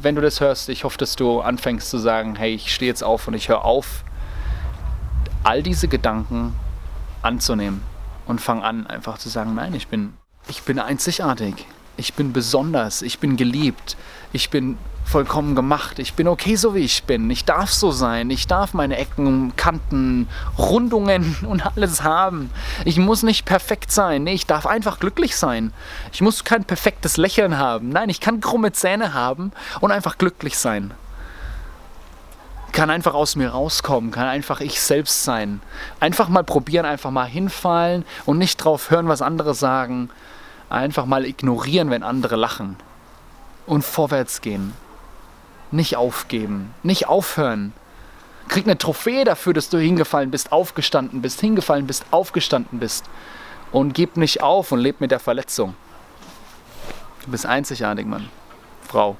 wenn du das hörst, ich hoffe, dass du anfängst zu sagen, hey, ich stehe jetzt auf und ich höre auf, all diese Gedanken anzunehmen und fang an, einfach zu sagen, nein, ich bin, ich bin einzigartig, ich bin besonders, ich bin geliebt, ich bin vollkommen gemacht. Ich bin okay, so wie ich bin. Ich darf so sein. Ich darf meine Ecken, Kanten, Rundungen und alles haben. Ich muss nicht perfekt sein. Nee, ich darf einfach glücklich sein. Ich muss kein perfektes Lächeln haben. Nein, ich kann krumme Zähne haben und einfach glücklich sein. Kann einfach aus mir rauskommen, kann einfach ich selbst sein. Einfach mal probieren, einfach mal hinfallen und nicht drauf hören, was andere sagen. Einfach mal ignorieren, wenn andere lachen. Und vorwärts gehen. Nicht aufgeben, nicht aufhören. Krieg eine Trophäe dafür, dass du hingefallen bist, aufgestanden bist, hingefallen bist, aufgestanden bist. Und gib nicht auf und leb mit der Verletzung. Du bist einzigartig, Mann. Frau.